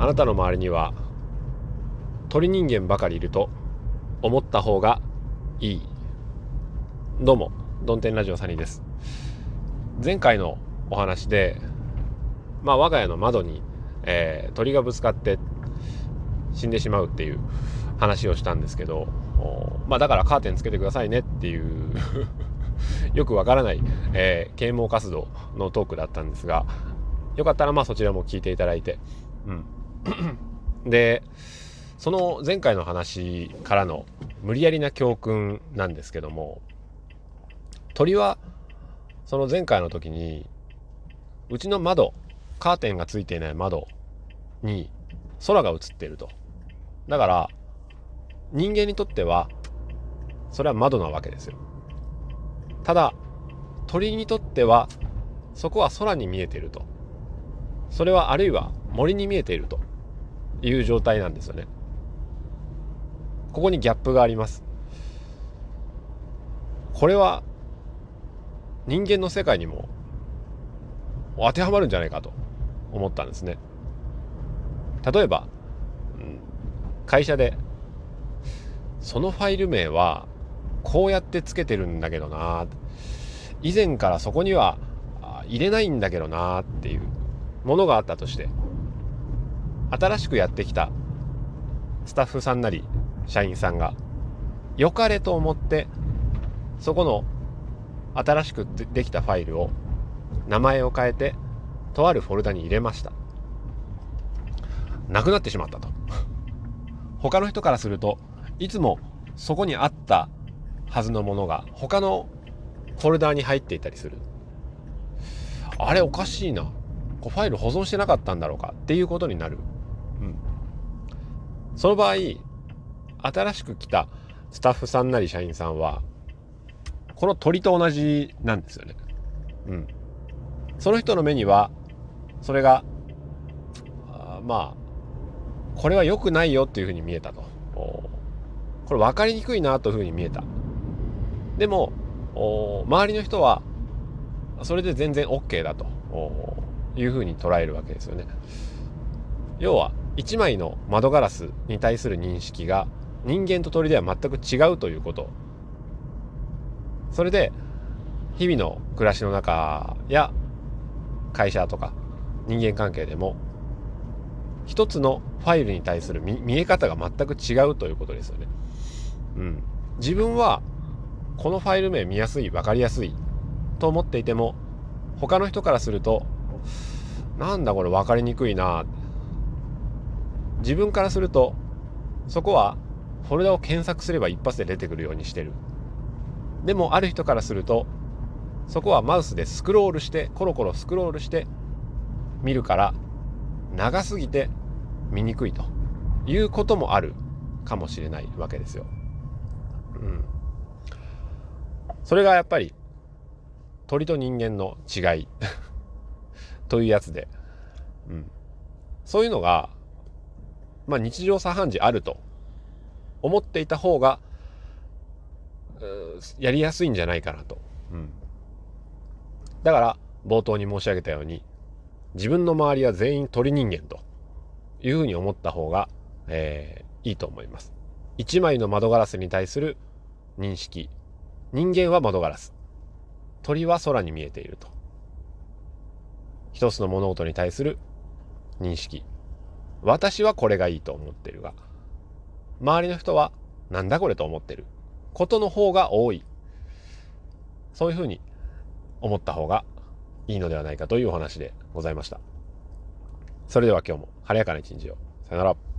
あなたの周りには鳥人間ばかりいると思った方がいい。どうもドンテンラジオサニーです。前回のお話でまあ我が家の窓に、えー、鳥がぶつかって死んでしまうっていう話をしたんですけどまあだからカーテンつけてくださいねっていう よくわからない、えー、啓蒙活動のトークだったんですがよかったらまあそちらも聞いていただいてうん。でその前回の話からの無理やりな教訓なんですけども鳥はその前回の時にうちの窓カーテンがついていない窓に空が映っていると。だから人間にとってはそれは窓なわけですよ。ただ鳥にとってはそこは空に見えていると。それはあるいは森に見えていると。いう状態なんですよね。ここにギャップがあります。これは人間の世界にも当てはまるんじゃないかと思ったんですね。例えば、会社でそのファイル名はこうやってつけてるんだけどな以前からそこには入れないんだけどなっていうものがあったとして新しくやってきたスタッフさんなり社員さんが良かれと思ってそこの新しくできたファイルを名前を変えてとあるフォルダに入れました。なくなってしまったと。他の人からするといつもそこにあったはずのものが他のフォルダに入っていたりする。あれおかしいな。ファイル保存してなかったんだろうかっていうことになる、その場合新しく来たスタッフさんなり社員さんはこの鳥と同じなんですよね。うん。その人の目にはそれがあまあこれは良くないよっていうふうに見えたと。これ分かりにくいなというふうに見えた。でも周りの人はそれで全然 OK だというふうに捉えるわけですよね。要は1枚の窓ガラスに対する認識が人間と鳥では全く違うということそれで日々の暮らしの中や会社とか人間関係でも一つのファイルに対する見え方が全く違うということですよね。うん、自分はこのファイル名見やすい分かりやすいと思っていても他の人からするとなんだこれ分かりにくいな自分からするとそこはフォルダを検索すれば一発で出てくるようにしてるでもある人からするとそこはマウスでスクロールしてコロコロスクロールして見るから長すぎて見にくいということもあるかもしれないわけですよ。うん。それがやっぱり鳥と人間の違い というやつで、うん。そういうのが、まあ日常茶飯事あると思っていた方がやりやすいんじゃないかなと。うん、だから冒頭に申し上げたように自分の周りは全員鳥人間というふうに思った方が、えー、いいと思います。一枚の窓ガラスに対する認識。人間は窓ガラス。鳥は空に見えていると。一つの物事に対する認識私はこれがいいと思ってるが周りの人はなんだこれと思ってる。ことの方が多い。そういうふうに思った方がいいのではないかというお話でございました。それでは今日も晴れやかな一日を。さよなら。